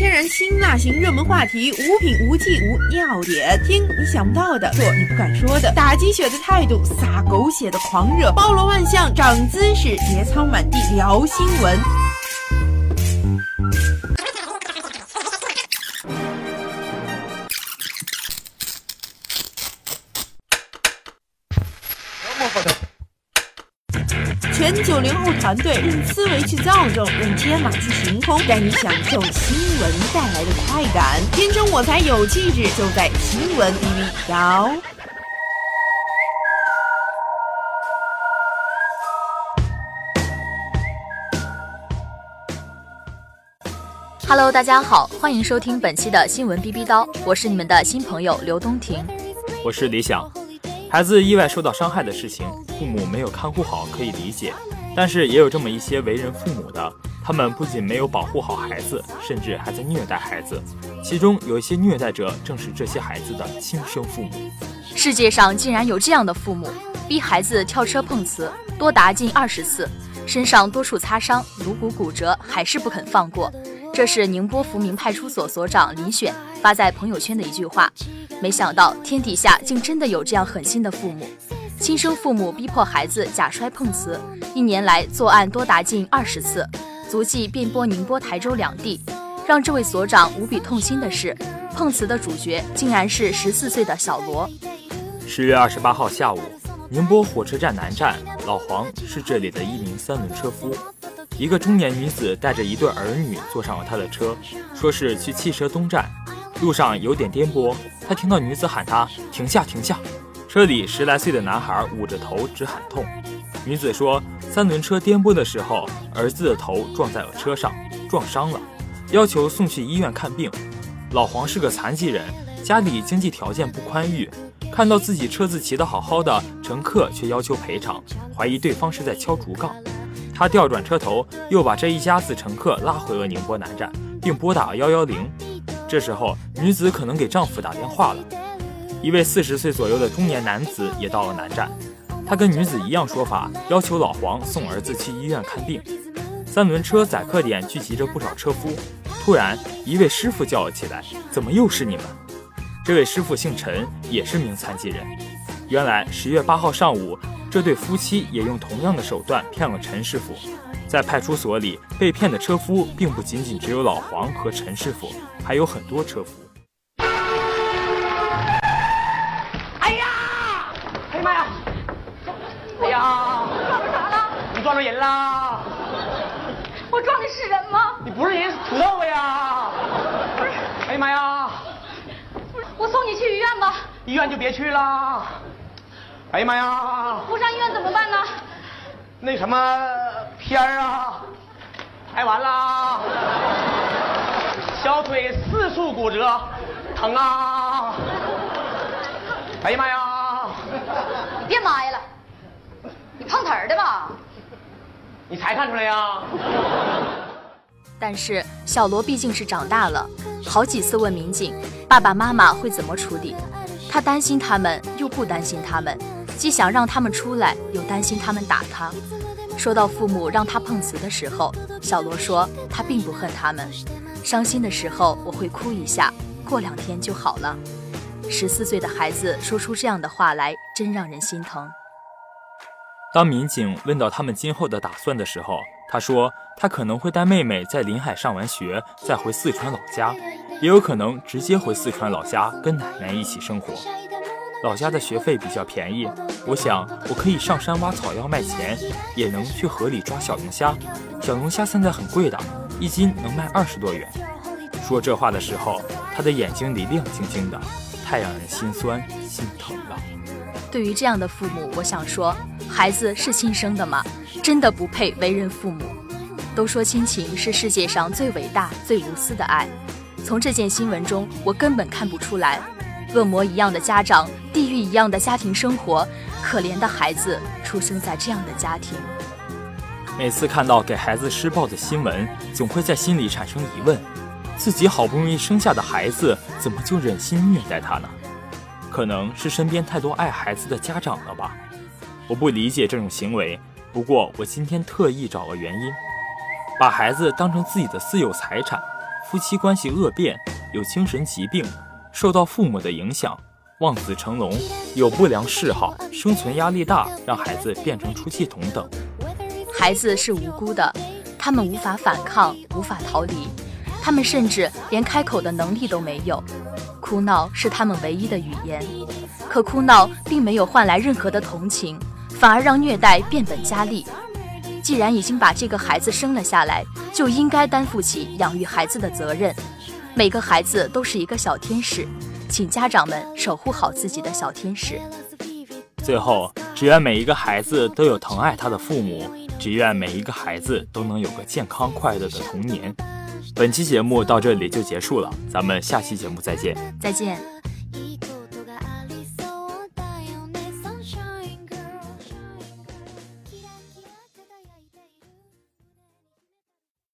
天然辛辣型热门话题，无品无忌无尿点，听你想不到的，做你不敢说的，打鸡血的态度，撒狗血的狂热，包罗万象，长姿势，节操满地，聊新闻。全九零后团队用思维去造就，用天马去行空，带你享受新闻带来的快感。天生我材有气质，就在新闻 B B 摇。Hello，大家好，欢迎收听本期的新闻 B B 刀，我是你们的新朋友刘东婷，我是李想。孩子意外受到伤害的事情，父母没有看护好可以理解，但是也有这么一些为人父母的，他们不仅没有保护好孩子，甚至还在虐待孩子。其中有一些虐待者正是这些孩子的亲生父母。世界上竟然有这样的父母，逼孩子跳车碰瓷多达近二十次，身上多处擦伤，颅骨骨折，还是不肯放过。这是宁波福明派出所所长林选发在朋友圈的一句话。没想到天底下竟真的有这样狠心的父母，亲生父母逼迫孩子假摔碰瓷，一年来作案多达近二十次，足迹遍布宁波、台州两地。让这位所长无比痛心的是，碰瓷的主角竟然是十四岁的小罗。十月二十八号下午，宁波火车站南站，老黄是这里的一名三轮车夫。一个中年女子带着一对儿女坐上了他的车，说是去汽车东站。路上有点颠簸，他听到女子喊他停下停下。车里十来岁的男孩捂着头直喊痛。女子说，三轮车颠簸的时候，儿子的头撞在了车上，撞伤了，要求送去医院看病。老黄是个残疾人，家里经济条件不宽裕，看到自己车子骑得好好的，乘客却要求赔偿，怀疑对方是在敲竹杠。他调转车头，又把这一家子乘客拉回了宁波南站，并拨打了幺幺零。这时候，女子可能给丈夫打电话了。一位四十岁左右的中年男子也到了南站，他跟女子一样说法，要求老黄送儿子去医院看病。三轮车载客点聚集着不少车夫，突然，一位师傅叫了起来：“怎么又是你们？”这位师傅姓陈，也是名残疾人。原来十月八号上午，这对夫妻也用同样的手段骗了陈师傅。在派出所里被骗的车夫，并不仅仅只有老黄和陈师傅，还有很多车夫。呀妈呀！哎呀！撞着啥了？你撞着人了！我撞的是人吗？你不是人，是土豆子呀！不是。哎呀妈呀！我送你去医院吧。医院就别去了。哎呀妈呀！不上医院怎么办呢？那什么片儿啊，拍完了，小腿四处骨折，疼啊！哎呀妈呀！你别妈呀了，你碰瓷儿的吧？你才看出来呀？但是小罗毕竟是长大了，好几次问民警爸爸妈妈会怎么处理，他担心他们，又不担心他们。既想让他们出来，又担心他们打他。说到父母让他碰瓷的时候，小罗说他并不恨他们。伤心的时候我会哭一下，过两天就好了。十四岁的孩子说出这样的话来，真让人心疼。当民警问到他们今后的打算的时候，他说他可能会带妹妹在临海上完学，再回四川老家，也有可能直接回四川老家跟奶奶一起生活。老家的学费比较便宜，我想我可以上山挖草药卖钱，也能去河里抓小龙虾。小龙虾现在很贵的，一斤能卖二十多元。说这话的时候，他的眼睛里亮晶晶的，太让人心酸心疼了。对于这样的父母，我想说，孩子是亲生的吗？真的不配为人父母。都说亲情是世界上最伟大、最无私的爱，从这件新闻中，我根本看不出来。恶魔一样的家长，地狱一样的家庭生活，可怜的孩子出生在这样的家庭。每次看到给孩子施暴的新闻，总会在心里产生疑问：自己好不容易生下的孩子，怎么就忍心虐待他呢？可能是身边太多爱孩子的家长了吧？我不理解这种行为，不过我今天特意找了原因，把孩子当成自己的私有财产。夫妻关系恶变，有精神疾病，受到父母的影响，望子成龙，有不良嗜好，生存压力大，让孩子变成出气筒等。孩子是无辜的，他们无法反抗，无法逃离，他们甚至连开口的能力都没有。哭闹是他们唯一的语言，可哭闹并没有换来任何的同情，反而让虐待变本加厉。既然已经把这个孩子生了下来，就应该担负起养育孩子的责任。每个孩子都是一个小天使，请家长们守护好自己的小天使。最后，只愿每一个孩子都有疼爱他的父母，只愿每一个孩子都能有个健康快乐的童年。本期节目到这里就结束了，咱们下期节目再见。再见。